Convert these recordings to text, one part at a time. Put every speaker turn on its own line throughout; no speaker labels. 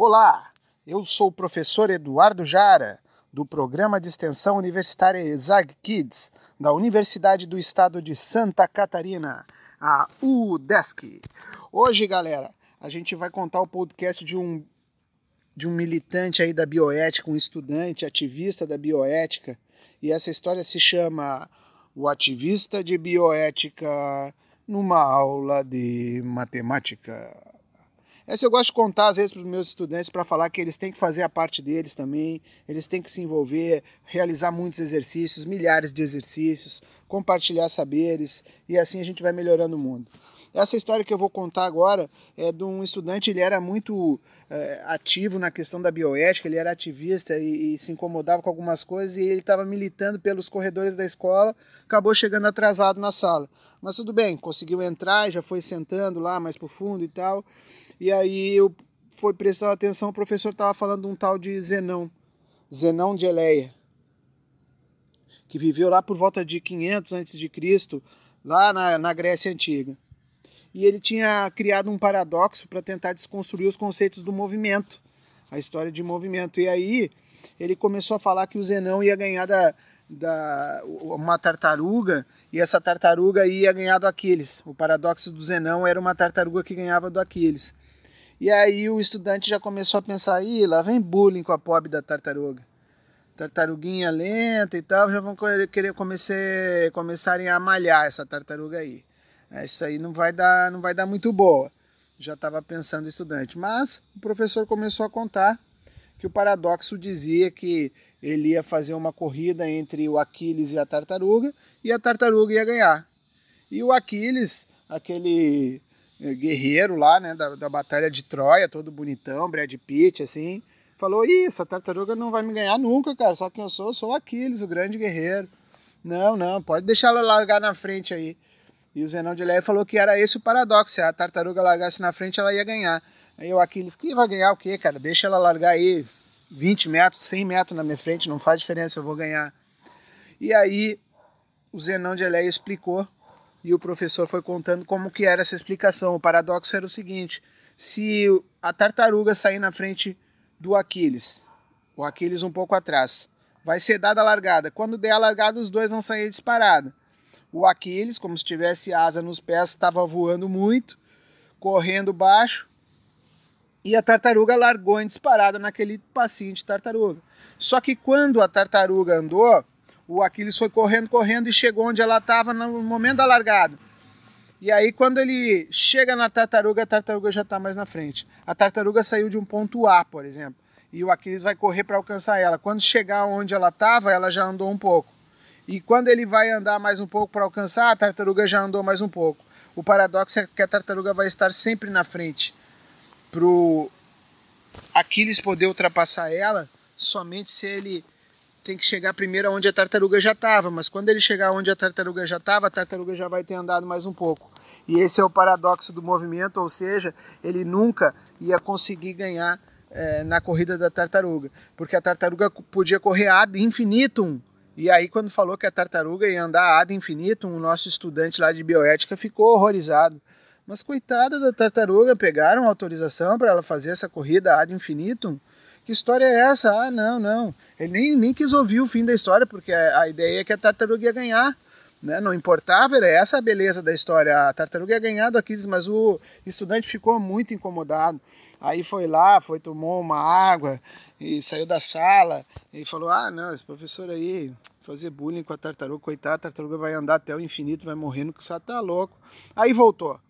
Olá, eu sou o professor Eduardo Jara, do programa de extensão universitária ESAG Kids, da Universidade do Estado de Santa Catarina, a UDESC. Hoje, galera, a gente vai contar o podcast de um de um militante aí da bioética, um estudante ativista da bioética, e essa história se chama O Ativista de Bioética numa aula de matemática. Essa eu gosto de contar às vezes para os meus estudantes para falar que eles têm que fazer a parte deles também, eles têm que se envolver, realizar muitos exercícios, milhares de exercícios, compartilhar saberes e assim a gente vai melhorando o mundo. Essa história que eu vou contar agora é de um estudante, ele era muito é, ativo na questão da bioética, ele era ativista e, e se incomodava com algumas coisas e ele estava militando pelos corredores da escola, acabou chegando atrasado na sala. Mas tudo bem, conseguiu entrar, já foi sentando lá mais pro fundo e tal. E aí eu fui prestando atenção, o professor estava falando de um tal de Zenão, Zenão de Eleia, que viveu lá por volta de 500 a.C., lá na, na Grécia Antiga. E ele tinha criado um paradoxo para tentar desconstruir os conceitos do movimento, a história de movimento. E aí ele começou a falar que o Zenão ia ganhar da, da, uma tartaruga e essa tartaruga ia ganhar do Aquiles. O paradoxo do Zenão era uma tartaruga que ganhava do Aquiles. E aí o estudante já começou a pensar, ih, lá vem bullying com a pobre da tartaruga. Tartaruguinha lenta e tal, já vão querer comecei, começarem a malhar essa tartaruga aí. É, isso aí não vai dar, não vai dar muito boa. Já estava pensando o estudante. Mas o professor começou a contar que o paradoxo dizia que ele ia fazer uma corrida entre o Aquiles e a tartaruga e a tartaruga ia ganhar. E o Aquiles, aquele guerreiro lá, né, da, da Batalha de Troia, todo bonitão, Brad Pitt, assim, falou: Ih, essa tartaruga não vai me ganhar nunca, cara. Só que eu sou, eu sou Aquiles, o grande guerreiro. Não, não, pode deixar ela largar na frente aí. E o Zenão de Leia falou que era esse o paradoxo: se a tartaruga largasse na frente, ela ia ganhar. Aí o Aquiles, que vai ganhar o quê, cara? Deixa ela largar aí 20 metros, 100 metros na minha frente, não faz diferença, eu vou ganhar. E aí o Zenão de Eleia explicou e o professor foi contando como que era essa explicação. O paradoxo era o seguinte: se a tartaruga sair na frente do Aquiles, o Aquiles um pouco atrás, vai ser dada a largada. Quando der a largada, os dois vão sair disparada. O Aquiles, como se tivesse asa nos pés, estava voando muito, correndo baixo, e a tartaruga largou em disparada naquele passinho de tartaruga. Só que quando a tartaruga andou, o Aquiles foi correndo, correndo e chegou onde ela estava no momento da largada. E aí, quando ele chega na tartaruga, a tartaruga já está mais na frente. A tartaruga saiu de um ponto A, por exemplo, e o Aquiles vai correr para alcançar ela. Quando chegar onde ela estava, ela já andou um pouco. E quando ele vai andar mais um pouco para alcançar, a tartaruga já andou mais um pouco. O paradoxo é que a tartaruga vai estar sempre na frente. Pro Aquiles poder ultrapassar ela, somente se ele tem que chegar primeiro onde a tartaruga já estava, mas quando ele chegar onde a tartaruga já estava, a tartaruga já vai ter andado mais um pouco. E esse é o paradoxo do movimento, ou seja, ele nunca ia conseguir ganhar é, na corrida da tartaruga, porque a tartaruga podia correr ad infinitum. E aí, quando falou que a tartaruga ia andar ad infinitum, o nosso estudante lá de bioética ficou horrorizado. Mas coitada da tartaruga, pegaram autorização para ela fazer essa corrida ad infinitum? Que história é essa? Ah, não, não. Ele nem, nem quis ouvir o fim da história, porque a, a ideia é que a tartaruga ia ganhar. Né? Não importava, era essa a beleza da história. A tartaruga ia ganhar do Aquiles, mas o estudante ficou muito incomodado. Aí foi lá, foi tomou uma água e saiu da sala e falou: Ah, não, esse professor aí fazer bullying com a tartaruga, coitada, a tartaruga vai andar até o infinito, vai morrendo, que você tá louco. Aí voltou.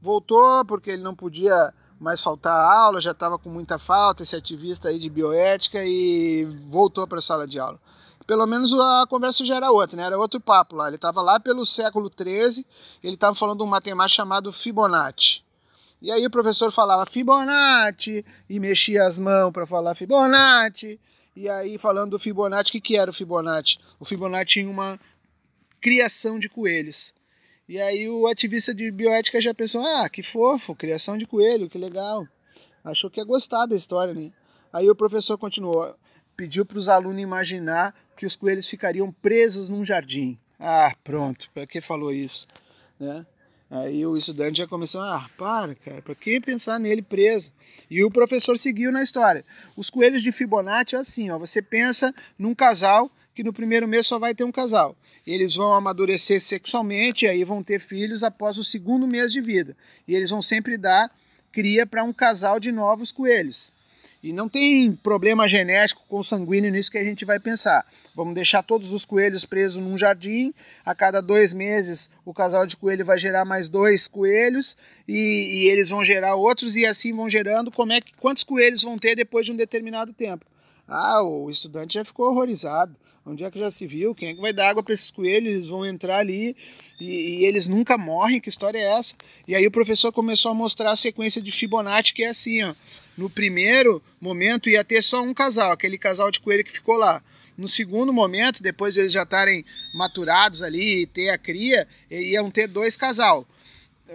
Voltou porque ele não podia mais faltar a aula, já estava com muita falta, esse ativista aí de bioética, e voltou para a sala de aula. Pelo menos a conversa já era outra, né? Era outro papo lá. Ele estava lá pelo século XIII, ele estava falando de um matemático chamado Fibonacci. E aí o professor falava Fibonacci e mexia as mãos para falar Fibonacci. E aí falando do Fibonacci, o que, que era o Fibonacci? O Fibonacci tinha uma criação de coelhos. E aí o ativista de bioética já pensou, ah, que fofo, criação de coelho, que legal. Achou que ia gostar da história, né? Aí o professor continuou, pediu para os alunos imaginar que os coelhos ficariam presos num jardim. Ah, pronto, para que falou isso? Né? Aí o estudante já começou, ah, para, cara, para que pensar nele preso? E o professor seguiu na história. Os coelhos de Fibonacci é assim, ó, você pensa num casal que no primeiro mês só vai ter um casal. Eles vão amadurecer sexualmente e aí vão ter filhos após o segundo mês de vida. E eles vão sempre dar cria para um casal de novos coelhos. E não tem problema genético consanguíneo nisso que a gente vai pensar. Vamos deixar todos os coelhos presos num jardim. A cada dois meses, o casal de coelho vai gerar mais dois coelhos e, e eles vão gerar outros e assim vão gerando. Como é que quantos coelhos vão ter depois de um determinado tempo? Ah, o estudante já ficou horrorizado. Onde é que já se viu? Quem é que vai dar água para esses coelhos? Eles vão entrar ali e, e, eles nunca morrem. Que história é essa? E aí o professor começou a mostrar a sequência de Fibonacci, que é assim, ó. No primeiro momento ia ter só um casal, aquele casal de coelho que ficou lá. No segundo momento, depois de eles já estarem maturados ali e ter a cria, iam ter dois casal.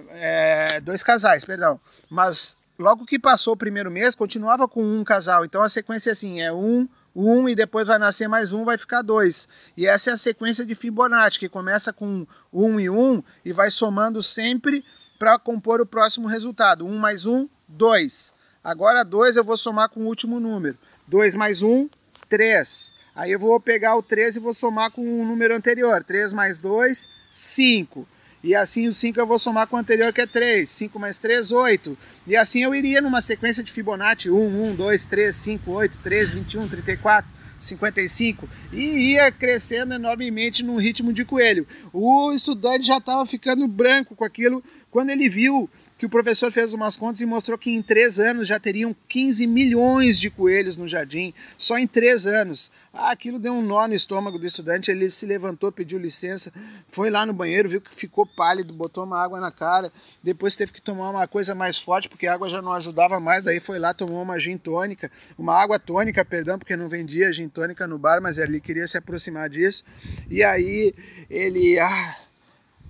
É, dois casais, perdão. Mas logo que passou o primeiro mês, continuava com um casal. Então a sequência é assim, é um, um e depois vai nascer mais um, vai ficar dois. E essa é a sequência de Fibonacci, que começa com um e um e vai somando sempre para compor o próximo resultado. Um mais um, dois. Agora dois eu vou somar com o último número. Dois mais um, três. Aí eu vou pegar o 3 e vou somar com o número anterior. 3 mais 2, 5. E assim o 5 eu vou somar com o anterior que é 3. 5 mais 3, 8. E assim eu iria numa sequência de Fibonacci 1, 1, 2, 3, 5, 8, 3, 21, 34, 55. E ia crescendo enormemente num ritmo de coelho. O estudante já estava ficando branco com aquilo quando ele viu que o professor fez umas contas e mostrou que em três anos já teriam 15 milhões de coelhos no jardim, só em três anos. Ah, aquilo deu um nó no estômago do estudante, ele se levantou, pediu licença, foi lá no banheiro, viu que ficou pálido, botou uma água na cara, depois teve que tomar uma coisa mais forte, porque a água já não ajudava mais, daí foi lá, tomou uma gin tônica, uma água tônica, perdão, porque não vendia gin tônica no bar, mas ele queria se aproximar disso, e aí ele, ah,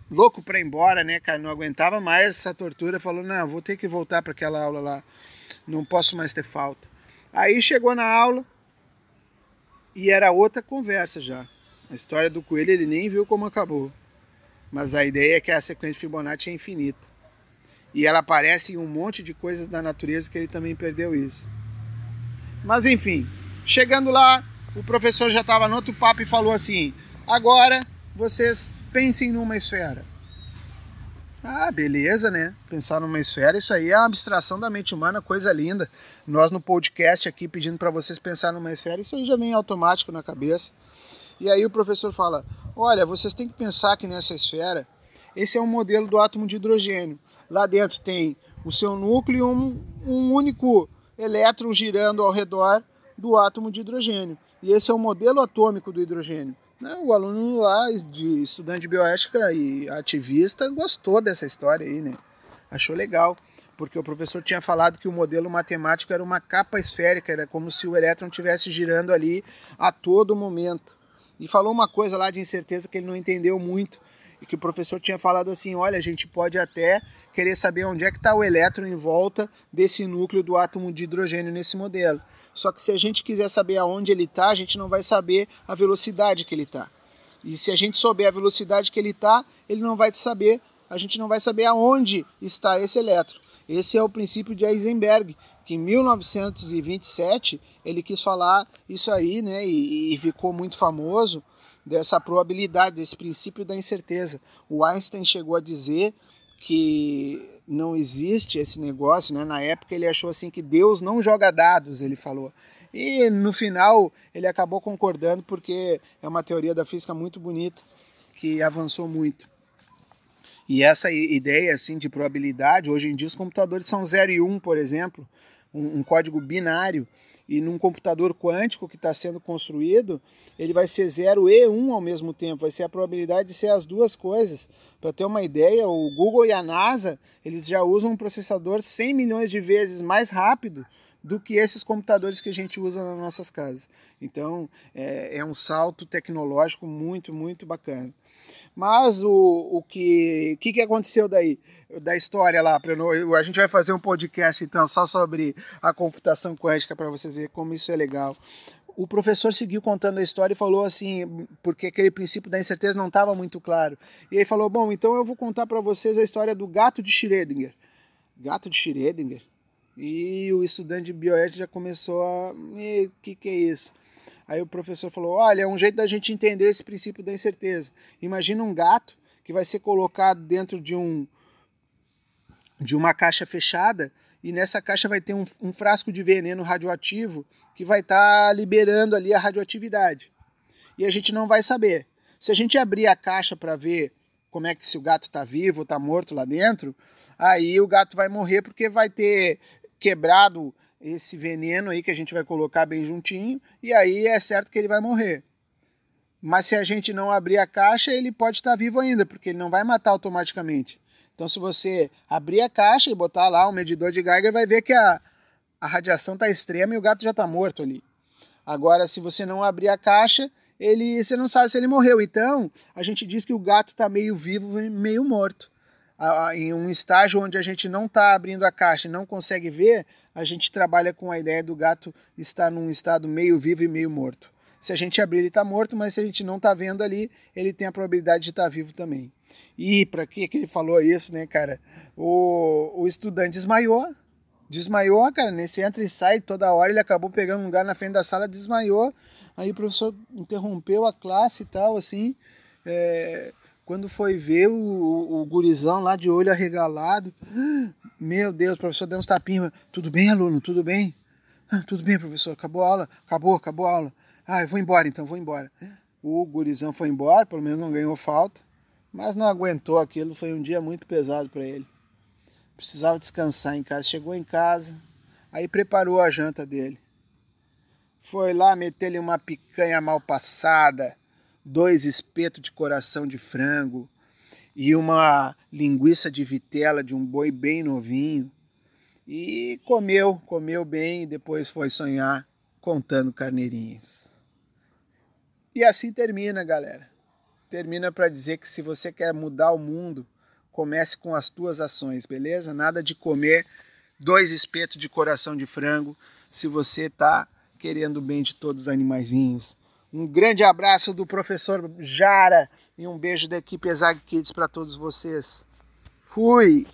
louco para ir embora, né, cara, não aguentava mais essa tortura, falou, não, vou ter que voltar para aquela aula lá, não posso mais ter falta. Aí chegou na aula, e era outra conversa já. A história do coelho ele nem viu como acabou. Mas a ideia é que a sequência de Fibonacci é infinita. E ela aparece em um monte de coisas da natureza que ele também perdeu isso. Mas enfim, chegando lá, o professor já estava no outro papo e falou assim: agora vocês pensem numa esfera. Ah, beleza, né? Pensar numa esfera, isso aí é uma abstração da mente humana, coisa linda. Nós no podcast aqui pedindo para vocês pensar numa esfera, isso aí já vem automático na cabeça. E aí o professor fala: "Olha, vocês têm que pensar que nessa esfera, esse é um modelo do átomo de hidrogênio. Lá dentro tem o seu núcleo e um, um único elétron girando ao redor do átomo de hidrogênio. E esse é o modelo atômico do hidrogênio. Né, o aluno lá, de estudante de bioética e ativista, gostou dessa história aí, né? Achou legal, porque o professor tinha falado que o modelo matemático era uma capa esférica, era como se o elétron estivesse girando ali a todo momento. E falou uma coisa lá de incerteza que ele não entendeu muito, e que o professor tinha falado assim: olha, a gente pode até querer saber onde é que está o elétron em volta desse núcleo do átomo de hidrogênio nesse modelo. Só que se a gente quiser saber aonde ele está, a gente não vai saber a velocidade que ele está. E se a gente souber a velocidade que ele está, ele não vai saber, a gente não vai saber aonde está esse elétron. Esse é o princípio de Heisenberg, que em 1927 ele quis falar isso aí, né, e, e ficou muito famoso dessa probabilidade, desse princípio da incerteza. O Einstein chegou a dizer que não existe esse negócio, né? Na época ele achou assim que Deus não joga dados, ele falou. E no final ele acabou concordando porque é uma teoria da física muito bonita que avançou muito. E essa ideia assim de probabilidade, hoje em dia os computadores são 0 e 1, um, por exemplo, um, um código binário e num computador quântico que está sendo construído, ele vai ser 0 e 1 um ao mesmo tempo, vai ser a probabilidade de ser as duas coisas. Para ter uma ideia, o Google e a NASA, eles já usam um processador 100 milhões de vezes mais rápido do que esses computadores que a gente usa nas nossas casas. Então, é, é um salto tecnológico muito, muito bacana. Mas o, o que, que, que aconteceu daí? Da história lá, a gente vai fazer um podcast então só sobre a computação quântica para vocês verem como isso é legal. o professor seguiu contando a história e falou assim, porque aquele princípio da incerteza não estava muito claro. E aí falou: Bom, então eu vou contar para vocês a história do gato de Schrödinger. Gato de Schrödinger? E o estudante de bioética já começou a. O que, que é isso? Aí o professor falou: Olha, é um jeito da gente entender esse princípio da incerteza. Imagina um gato que vai ser colocado dentro de um de uma caixa fechada e nessa caixa vai ter um, um frasco de veneno radioativo que vai estar tá liberando ali a radioatividade. E a gente não vai saber. Se a gente abrir a caixa para ver como é que se o gato está vivo está morto lá dentro, aí o gato vai morrer porque vai ter quebrado esse veneno aí que a gente vai colocar bem juntinho e aí é certo que ele vai morrer. Mas se a gente não abrir a caixa, ele pode estar vivo ainda, porque ele não vai matar automaticamente. Então, se você abrir a caixa e botar lá um medidor de Geiger, vai ver que a, a radiação está extrema e o gato já está morto ali. Agora, se você não abrir a caixa, ele, você não sabe se ele morreu. Então, a gente diz que o gato está meio vivo meio morto. Em um estágio onde a gente não está abrindo a caixa e não consegue ver, a gente trabalha com a ideia do gato estar num estado meio vivo e meio morto. Se a gente abrir, ele está morto, mas se a gente não está vendo ali, ele tem a probabilidade de estar tá vivo também. E para que que ele falou isso, né, cara? O, o estudante desmaiou, desmaiou, cara, nesse entra e sai toda hora, ele acabou pegando um lugar na frente da sala, desmaiou. Aí o professor interrompeu a classe e tal, assim. É, quando foi ver o, o, o, gurizão lá de olho arregalado, meu Deus, o professor deu uns tapinhos. Tudo bem, aluno? Tudo bem? Ah, tudo bem, professor. Acabou a aula? Acabou, acabou a aula. Ah, eu vou embora então, vou embora. O gurizão foi embora, pelo menos não ganhou falta mas não aguentou aquilo, foi um dia muito pesado para ele. Precisava descansar em casa. Chegou em casa, aí preparou a janta dele. Foi lá meter-lhe uma picanha mal passada, dois espetos de coração de frango e uma linguiça de vitela de um boi bem novinho. E comeu, comeu bem e depois foi sonhar contando carneirinhos. E assim termina, galera termina para dizer que se você quer mudar o mundo, comece com as tuas ações, beleza? Nada de comer dois espetos de coração de frango se você está querendo o bem de todos os animaizinhos. Um grande abraço do professor Jara e um beijo da equipe Exag Kids para todos vocês. Fui!